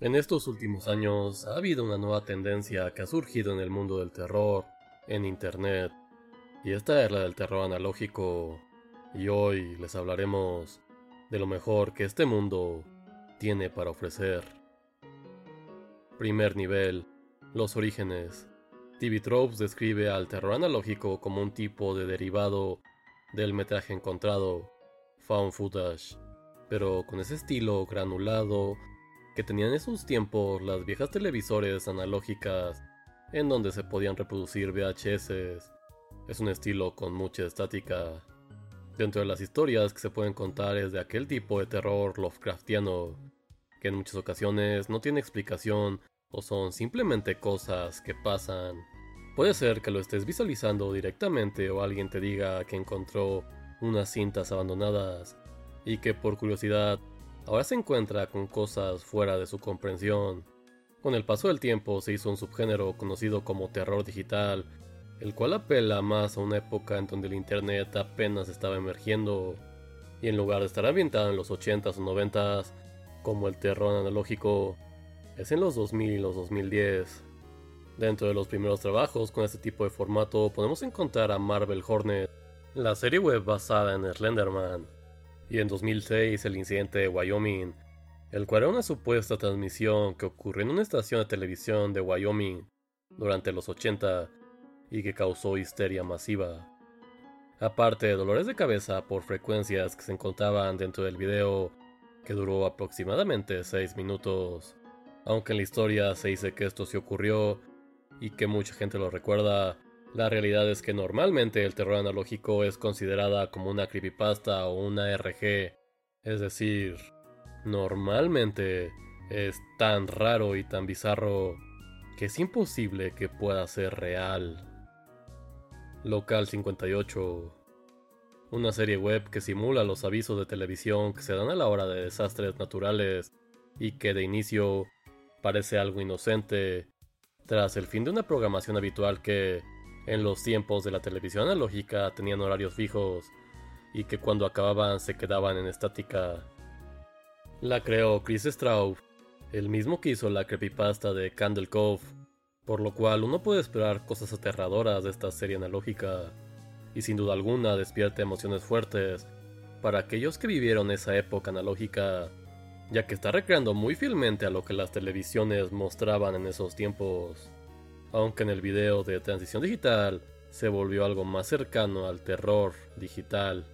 En estos últimos años ha habido una nueva tendencia que ha surgido en el mundo del terror, en Internet, y esta es la del terror analógico, y hoy les hablaremos de lo mejor que este mundo tiene para ofrecer. Primer nivel, los orígenes. TV Tropes describe al terror analógico como un tipo de derivado del metraje encontrado, found footage, pero con ese estilo granulado que tenían en sus tiempos las viejas televisores analógicas en donde se podían reproducir VHS. Es un estilo con mucha estática. Dentro de las historias que se pueden contar es de aquel tipo de terror Lovecraftiano, que en muchas ocasiones no tiene explicación o son simplemente cosas que pasan. Puede ser que lo estés visualizando directamente o alguien te diga que encontró unas cintas abandonadas y que por curiosidad ahora se encuentra con cosas fuera de su comprensión. Con el paso del tiempo se hizo un subgénero conocido como terror digital, el cual apela más a una época en donde el Internet apenas estaba emergiendo, y en lugar de estar ambientado en los 80s o 90s, como el terror analógico, es en los 2000 y los 2010. Dentro de los primeros trabajos con este tipo de formato podemos encontrar a Marvel Hornet, la serie web basada en Slenderman, y en 2006 el incidente de Wyoming, el cual era una supuesta transmisión que ocurrió en una estación de televisión de Wyoming durante los 80 y que causó histeria masiva. Aparte de dolores de cabeza por frecuencias que se encontraban dentro del video, que duró aproximadamente 6 minutos. Aunque en la historia se dice que esto sí ocurrió y que mucha gente lo recuerda, la realidad es que normalmente el terror analógico es considerada como una creepypasta o una RG, es decir, normalmente es tan raro y tan bizarro que es imposible que pueda ser real. Local 58 una serie web que simula los avisos de televisión que se dan a la hora de desastres naturales y que de inicio parece algo inocente, tras el fin de una programación habitual que, en los tiempos de la televisión analógica tenían horarios fijos y que cuando acababan se quedaban en estática. La creó Chris Straub, el mismo que hizo la creepypasta de Candle Cove, por lo cual uno puede esperar cosas aterradoras de esta serie analógica, y sin duda alguna despierta emociones fuertes para aquellos que vivieron esa época analógica, ya que está recreando muy fielmente a lo que las televisiones mostraban en esos tiempos aunque en el video de transición digital se volvió algo más cercano al terror digital.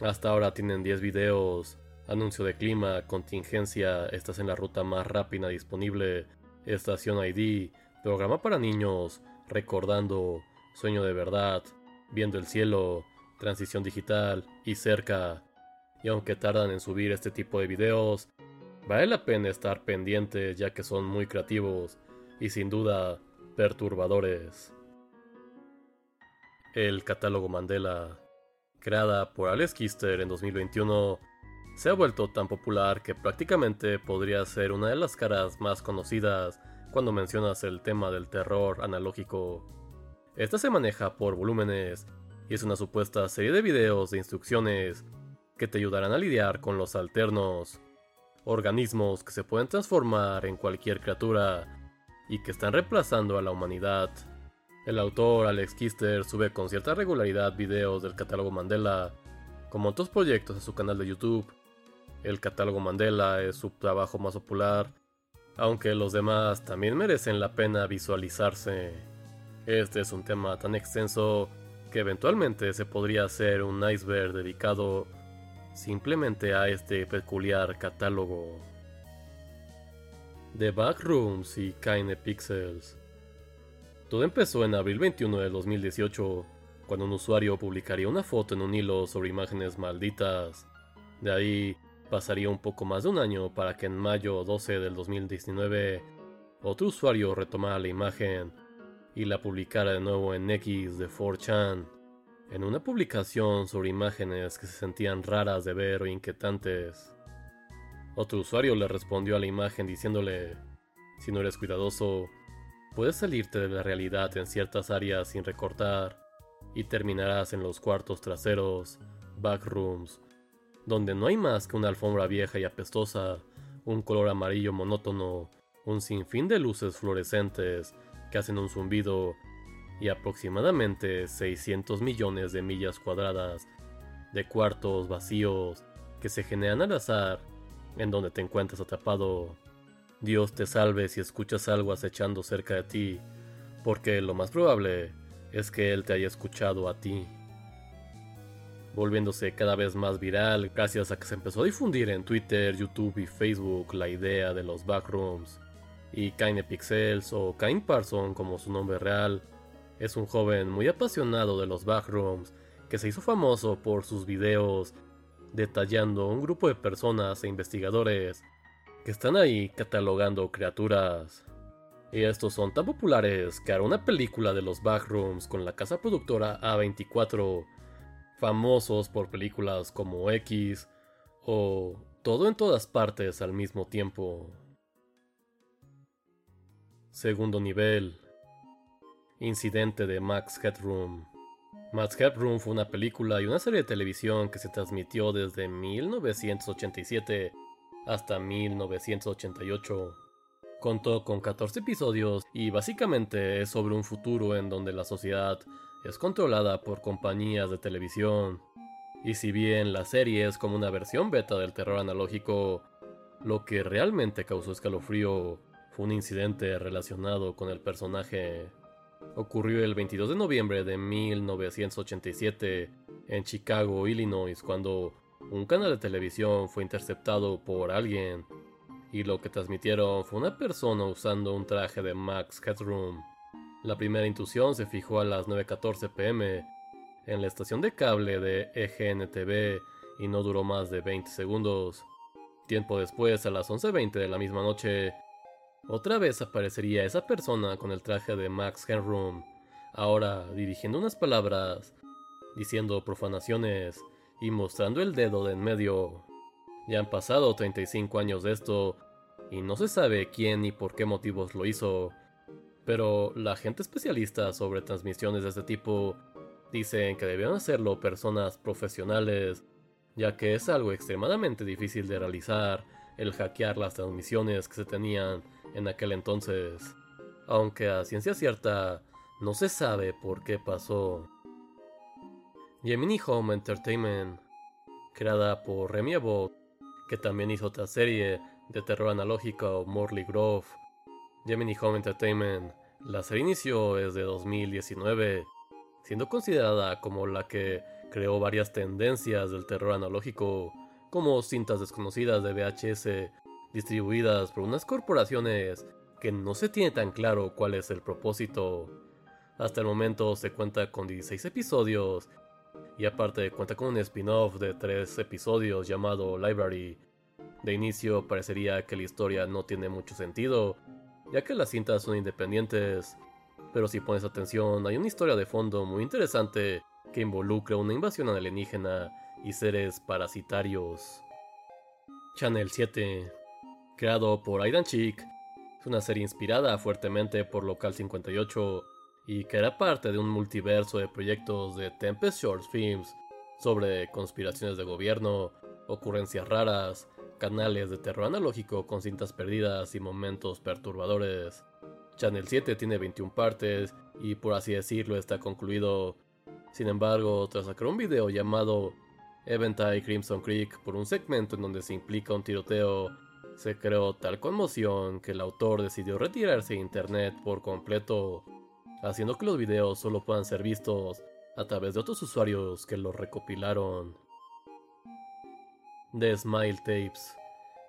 Hasta ahora tienen 10 videos, anuncio de clima, contingencia, estás en la ruta más rápida disponible, estación ID, programa para niños, recordando, sueño de verdad, viendo el cielo, transición digital y cerca. Y aunque tardan en subir este tipo de videos, vale la pena estar pendiente ya que son muy creativos y sin duda perturbadores. El catálogo Mandela, creada por Alex Kister en 2021, se ha vuelto tan popular que prácticamente podría ser una de las caras más conocidas cuando mencionas el tema del terror analógico. Esta se maneja por volúmenes y es una supuesta serie de videos de instrucciones que te ayudarán a lidiar con los alternos, organismos que se pueden transformar en cualquier criatura y que están reemplazando a la humanidad. El autor Alex Kister sube con cierta regularidad videos del catálogo Mandela, como otros proyectos a su canal de YouTube. El catálogo Mandela es su trabajo más popular, aunque los demás también merecen la pena visualizarse. Este es un tema tan extenso que eventualmente se podría hacer un iceberg dedicado simplemente a este peculiar catálogo. The Backrooms y Kine Pixels. Todo empezó en abril 21 de 2018, cuando un usuario publicaría una foto en un hilo sobre imágenes malditas. De ahí pasaría un poco más de un año para que en mayo 12 del 2019 otro usuario retomara la imagen y la publicara de nuevo en X de 4chan, en una publicación sobre imágenes que se sentían raras de ver o inquietantes. Otro usuario le respondió a la imagen diciéndole, si no eres cuidadoso, puedes salirte de la realidad en ciertas áreas sin recortar y terminarás en los cuartos traseros, backrooms, donde no hay más que una alfombra vieja y apestosa, un color amarillo monótono, un sinfín de luces fluorescentes que hacen un zumbido y aproximadamente 600 millones de millas cuadradas de cuartos vacíos que se generan al azar en donde te encuentras atrapado. Dios te salve si escuchas algo acechando cerca de ti, porque lo más probable es que Él te haya escuchado a ti. Volviéndose cada vez más viral gracias a que se empezó a difundir en Twitter, YouTube y Facebook la idea de los backrooms. Y Kine Pixels o Kine Parson como su nombre real es un joven muy apasionado de los backrooms que se hizo famoso por sus videos detallando un grupo de personas e investigadores que están ahí catalogando criaturas. Y estos son tan populares que hará una película de los backrooms con la casa productora A24, famosos por películas como X o Todo en todas partes al mismo tiempo. Segundo nivel. Incidente de Max Headroom. Max Headroom fue una película y una serie de televisión que se transmitió desde 1987 hasta 1988. Contó con 14 episodios y básicamente es sobre un futuro en donde la sociedad es controlada por compañías de televisión. Y si bien la serie es como una versión beta del terror analógico, lo que realmente causó escalofrío fue un incidente relacionado con el personaje ocurrió el 22 de noviembre de 1987 en Chicago, Illinois, cuando un canal de televisión fue interceptado por alguien y lo que transmitieron fue una persona usando un traje de Max Headroom. La primera intrusión se fijó a las 9.14 pm en la estación de cable de EGNTV y no duró más de 20 segundos. Tiempo después, a las 11.20 de la misma noche, otra vez aparecería esa persona con el traje de Max Headroom, ahora dirigiendo unas palabras, diciendo profanaciones y mostrando el dedo de en medio. Ya han pasado 35 años de esto y no se sabe quién y por qué motivos lo hizo, pero la gente especialista sobre transmisiones de este tipo dicen que debieron hacerlo personas profesionales, ya que es algo extremadamente difícil de realizar el hackear las transmisiones que se tenían en aquel entonces, aunque a ciencia cierta no se sabe por qué pasó. Gemini Home Entertainment, creada por Remy Abbott, que también hizo otra serie de terror analógico Morley Grove. Gemini Home Entertainment, la serie inició desde 2019, siendo considerada como la que creó varias tendencias del terror analógico, como cintas desconocidas de VHS distribuidas por unas corporaciones que no se tiene tan claro cuál es el propósito. Hasta el momento se cuenta con 16 episodios y aparte cuenta con un spin-off de 3 episodios llamado Library. De inicio parecería que la historia no tiene mucho sentido, ya que las cintas son independientes, pero si pones atención hay una historia de fondo muy interesante que involucra una invasión alienígena y seres parasitarios. Channel 7 creado por Aidan Chick, es una serie inspirada fuertemente por Local 58 y que era parte de un multiverso de proyectos de Tempest Short Films sobre conspiraciones de gobierno, ocurrencias raras, canales de terror analógico con cintas perdidas y momentos perturbadores. Channel 7 tiene 21 partes y por así decirlo está concluido. Sin embargo, tras sacar un video llamado Eventide Crimson Creek por un segmento en donde se implica un tiroteo se creó tal conmoción que el autor decidió retirarse de internet por completo, haciendo que los videos solo puedan ser vistos a través de otros usuarios que los recopilaron. The Smile Tapes,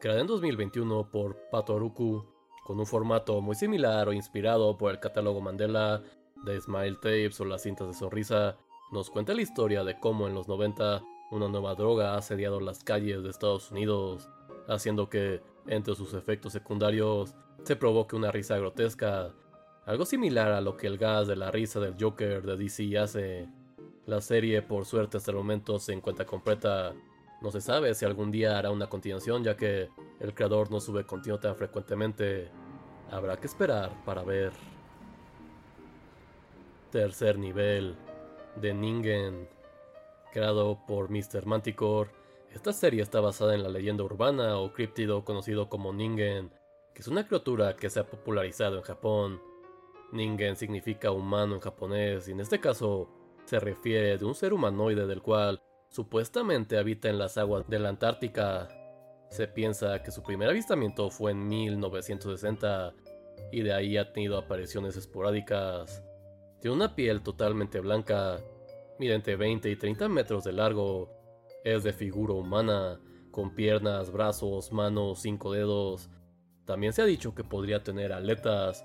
creada en 2021 por Patoruku, con un formato muy similar o inspirado por el catálogo Mandela, The Smile Tapes o las cintas de sonrisa, nos cuenta la historia de cómo en los 90 una nueva droga ha asediado las calles de Estados Unidos haciendo que, entre sus efectos secundarios, se provoque una risa grotesca, algo similar a lo que el gas de la risa del Joker de DC hace. La serie por suerte hasta el momento se encuentra completa. No se sabe si algún día hará una continuación ya que el creador no sube contenido tan frecuentemente. Habrá que esperar para ver. Tercer nivel de Ningen. Creado por Mr. Manticore, esta serie está basada en la leyenda urbana o críptido conocido como Ningen, que es una criatura que se ha popularizado en Japón. Ningen significa humano en japonés y en este caso se refiere de un ser humanoide del cual supuestamente habita en las aguas de la Antártica. Se piensa que su primer avistamiento fue en 1960 y de ahí ha tenido apariciones esporádicas. Tiene una piel totalmente blanca mide entre 20 y 30 metros de largo, es de figura humana, con piernas, brazos, manos, cinco dedos. También se ha dicho que podría tener aletas,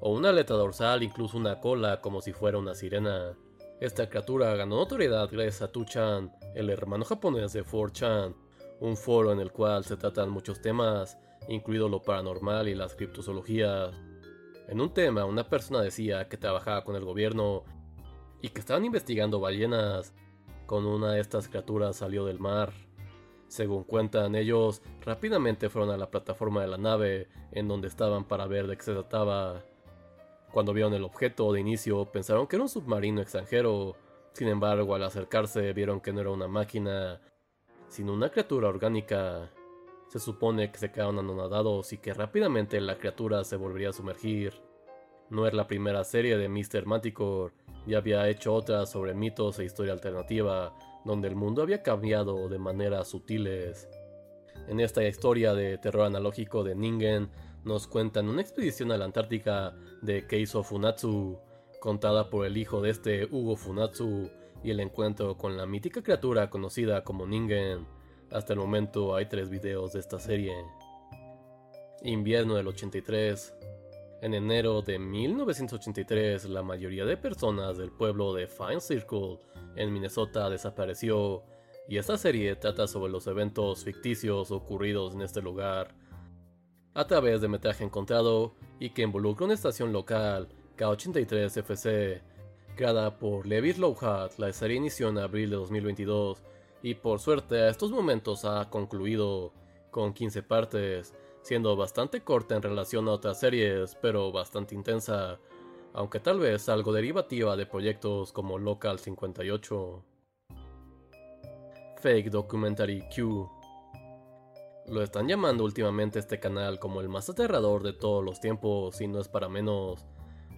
o una aleta dorsal, incluso una cola, como si fuera una sirena. Esta criatura ganó notoriedad gracias a Tu-chan, el hermano japonés de 4chan, un foro en el cual se tratan muchos temas, incluido lo paranormal y las criptozoologías. En un tema, una persona decía que trabajaba con el gobierno y que estaban investigando ballenas. Con una de estas criaturas salió del mar. Según cuentan ellos, rápidamente fueron a la plataforma de la nave en donde estaban para ver de qué se trataba. Cuando vieron el objeto de inicio pensaron que era un submarino extranjero, sin embargo al acercarse vieron que no era una máquina, sino una criatura orgánica. Se supone que se quedaron anonadados y que rápidamente la criatura se volvería a sumergir. No es la primera serie de Mr. Manticore, ya había hecho otras sobre mitos e historia alternativa, donde el mundo había cambiado de maneras sutiles. En esta historia de terror analógico de Ningen, nos cuentan una expedición a la Antártica de Keiso Funatsu, contada por el hijo de este Hugo Funatsu, y el encuentro con la mítica criatura conocida como Ningen. Hasta el momento hay tres videos de esta serie. Invierno del 83, en enero de 1983, la mayoría de personas del pueblo de Fine Circle en Minnesota desapareció, y esta serie trata sobre los eventos ficticios ocurridos en este lugar a través de metraje encontrado y que involucra una estación local, K83FC, creada por Levi Lowhat. La serie inició en abril de 2022 y por suerte a estos momentos ha concluido con 15 partes siendo bastante corta en relación a otras series, pero bastante intensa, aunque tal vez algo derivativa de proyectos como Local 58. Fake Documentary Q. Lo están llamando últimamente este canal como el más aterrador de todos los tiempos y no es para menos.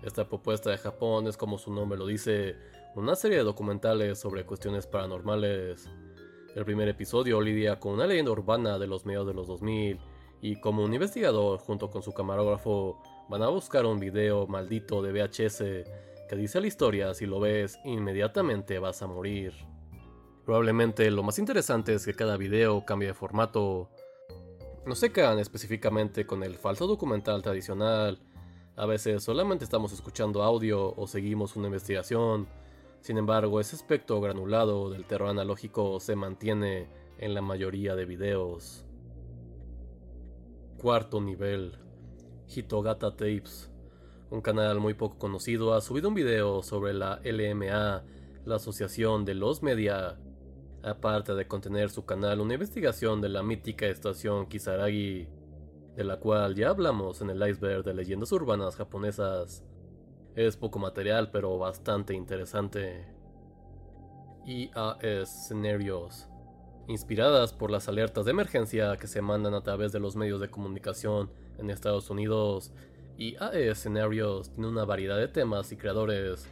Esta propuesta de Japón es como su nombre lo dice, una serie de documentales sobre cuestiones paranormales. El primer episodio lidia con una leyenda urbana de los medios de los 2000 y como un investigador junto con su camarógrafo van a buscar un video maldito de VHS que dice la historia si lo ves inmediatamente vas a morir. Probablemente lo más interesante es que cada video cambie de formato. No se quedan específicamente con el falso documental tradicional. A veces solamente estamos escuchando audio o seguimos una investigación. Sin embargo, ese aspecto granulado del terror analógico se mantiene en la mayoría de videos. Cuarto nivel. Hitogata Tapes. Un canal muy poco conocido ha subido un video sobre la LMA, la Asociación de los Media. Aparte de contener su canal una investigación de la mítica estación Kisaragi, de la cual ya hablamos en el iceberg de leyendas urbanas japonesas. Es poco material pero bastante interesante. IAS Scenarios inspiradas por las alertas de emergencia que se mandan a través de los medios de comunicación en Estados Unidos, y AE Scenarios tiene una variedad de temas y creadores.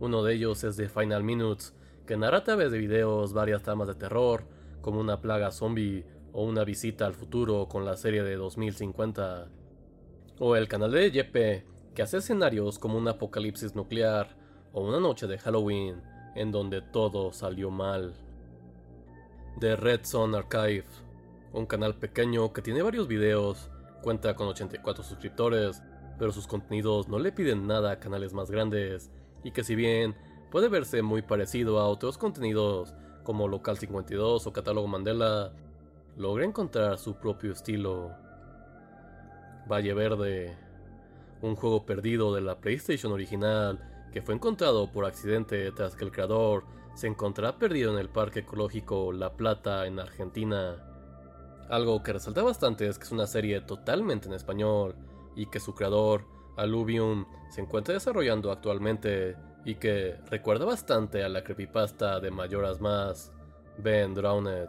Uno de ellos es de Final Minutes, que narra a través de videos varias tramas de terror, como una plaga zombie o una visita al futuro con la serie de 2050. O el canal de Yepe, que hace escenarios como un apocalipsis nuclear o una noche de Halloween, en donde todo salió mal de Red Zone Archive, un canal pequeño que tiene varios videos, cuenta con 84 suscriptores, pero sus contenidos no le piden nada a canales más grandes, y que si bien puede verse muy parecido a otros contenidos como Local 52 o Catálogo Mandela, logra encontrar su propio estilo. Valle Verde, un juego perdido de la PlayStation original que fue encontrado por accidente tras que el creador se encontraba perdido en el parque ecológico La Plata en Argentina. Algo que resalta bastante es que es una serie totalmente en español y que su creador, Alluvium, se encuentra desarrollando actualmente y que recuerda bastante a la creepypasta de Mayoras Más, Ben Drowned.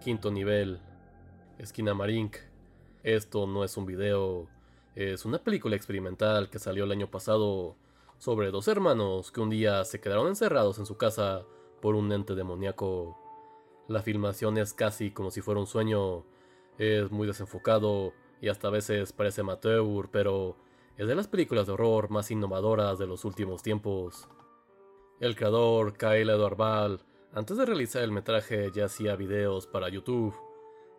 Quinto nivel, Esquina Marink. Esto no es un video, es una película experimental que salió el año pasado sobre dos hermanos que un día se quedaron encerrados en su casa por un ente demoníaco. La filmación es casi como si fuera un sueño, es muy desenfocado y hasta a veces parece amateur, pero es de las películas de horror más innovadoras de los últimos tiempos. El creador, Kyle Edward Ball, antes de realizar el metraje ya hacía videos para YouTube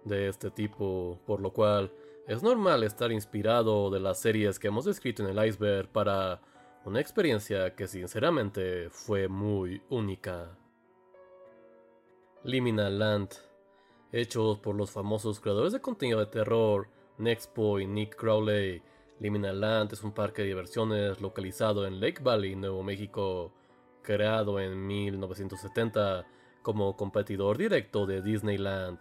de este tipo, por lo cual es normal estar inspirado de las series que hemos descrito en el iceberg para una experiencia que sinceramente fue muy única. Liminal Land, hechos por los famosos creadores de contenido de terror Nexpo y Nick Crowley, Liminal Land es un parque de diversiones localizado en Lake Valley, Nuevo México, creado en 1970 como competidor directo de Disneyland.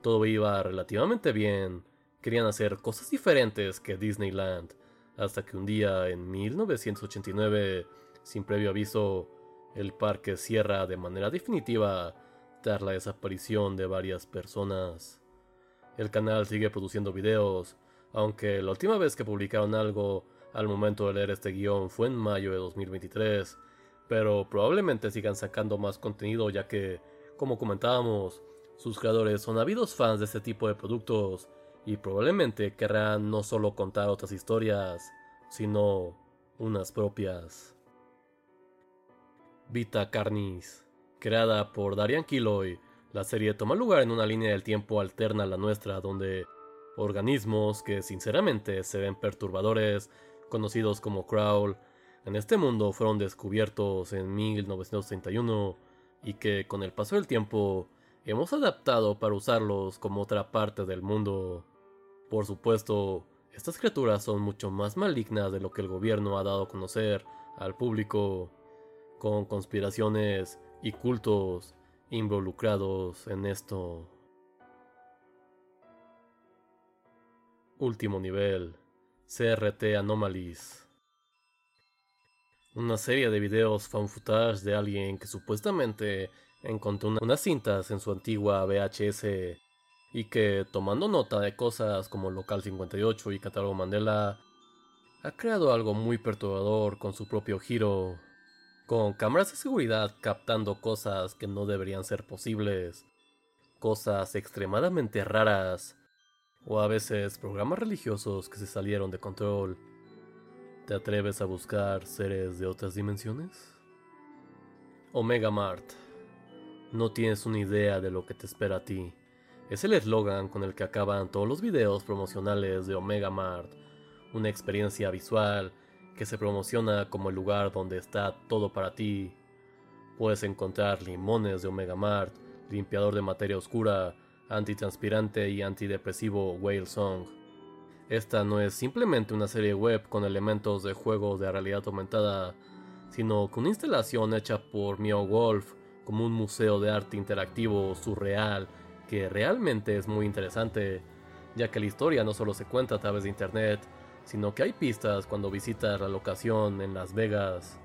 Todo iba relativamente bien, querían hacer cosas diferentes que Disneyland, hasta que un día en 1989, sin previo aviso, el parque cierra de manera definitiva tras la desaparición de varias personas. El canal sigue produciendo videos, aunque la última vez que publicaron algo al momento de leer este guion fue en mayo de 2023, pero probablemente sigan sacando más contenido ya que, como comentábamos, sus creadores son ávidos fans de este tipo de productos y probablemente querrán no solo contar otras historias, sino unas propias. Vita Carnis, creada por Darian Kiloy, la serie toma lugar en una línea del tiempo alterna a la nuestra donde organismos que sinceramente se ven perturbadores, conocidos como Crawl, en este mundo fueron descubiertos en 1931 y que con el paso del tiempo hemos adaptado para usarlos como otra parte del mundo. Por supuesto, estas criaturas son mucho más malignas de lo que el gobierno ha dado a conocer al público, con conspiraciones y cultos involucrados en esto. Último nivel, CRT Anomalies. Una serie de videos fan footage de alguien que supuestamente encontró unas cintas en su antigua VHS y que, tomando nota de cosas como Local 58 y Catálogo Mandela, ha creado algo muy perturbador con su propio giro, con cámaras de seguridad captando cosas que no deberían ser posibles, cosas extremadamente raras o a veces programas religiosos que se salieron de control. ¿Te atreves a buscar seres de otras dimensiones? Omega Mart. No tienes una idea de lo que te espera a ti. Es el eslogan con el que acaban todos los videos promocionales de Omega Mart, una experiencia visual que se promociona como el lugar donde está todo para ti. Puedes encontrar limones de Omega Mart, limpiador de materia oscura, antitranspirante y antidepresivo Whale Song. Esta no es simplemente una serie web con elementos de juegos de realidad aumentada, sino que una instalación hecha por Meow Wolf como un museo de arte interactivo surreal que realmente es muy interesante, ya que la historia no solo se cuenta a través de internet, sino que hay pistas cuando visitas la locación en Las Vegas,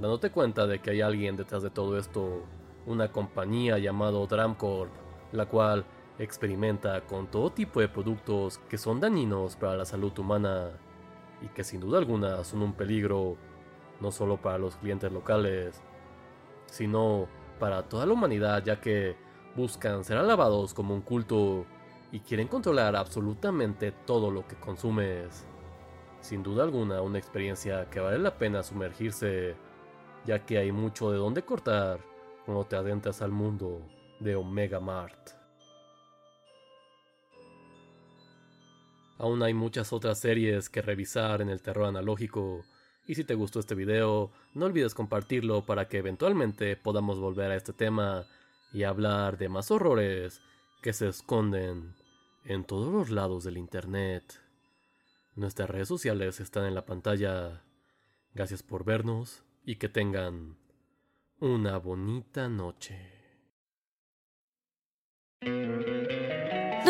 dándote cuenta de que hay alguien detrás de todo esto, una compañía llamado Dramcorp, la cual experimenta con todo tipo de productos que son dañinos para la salud humana y que sin duda alguna son un peligro no solo para los clientes locales, sino para toda la humanidad ya que buscan ser alabados como un culto y quieren controlar absolutamente todo lo que consumes. Sin duda alguna una experiencia que vale la pena sumergirse, ya que hay mucho de dónde cortar cuando te adentras al mundo de Omega Mart. Aún hay muchas otras series que revisar en el terror analógico, y si te gustó este video, no olvides compartirlo para que eventualmente podamos volver a este tema y hablar de más horrores que se esconden en todos los lados del Internet. Nuestras redes sociales están en la pantalla. Gracias por vernos y que tengan una bonita noche.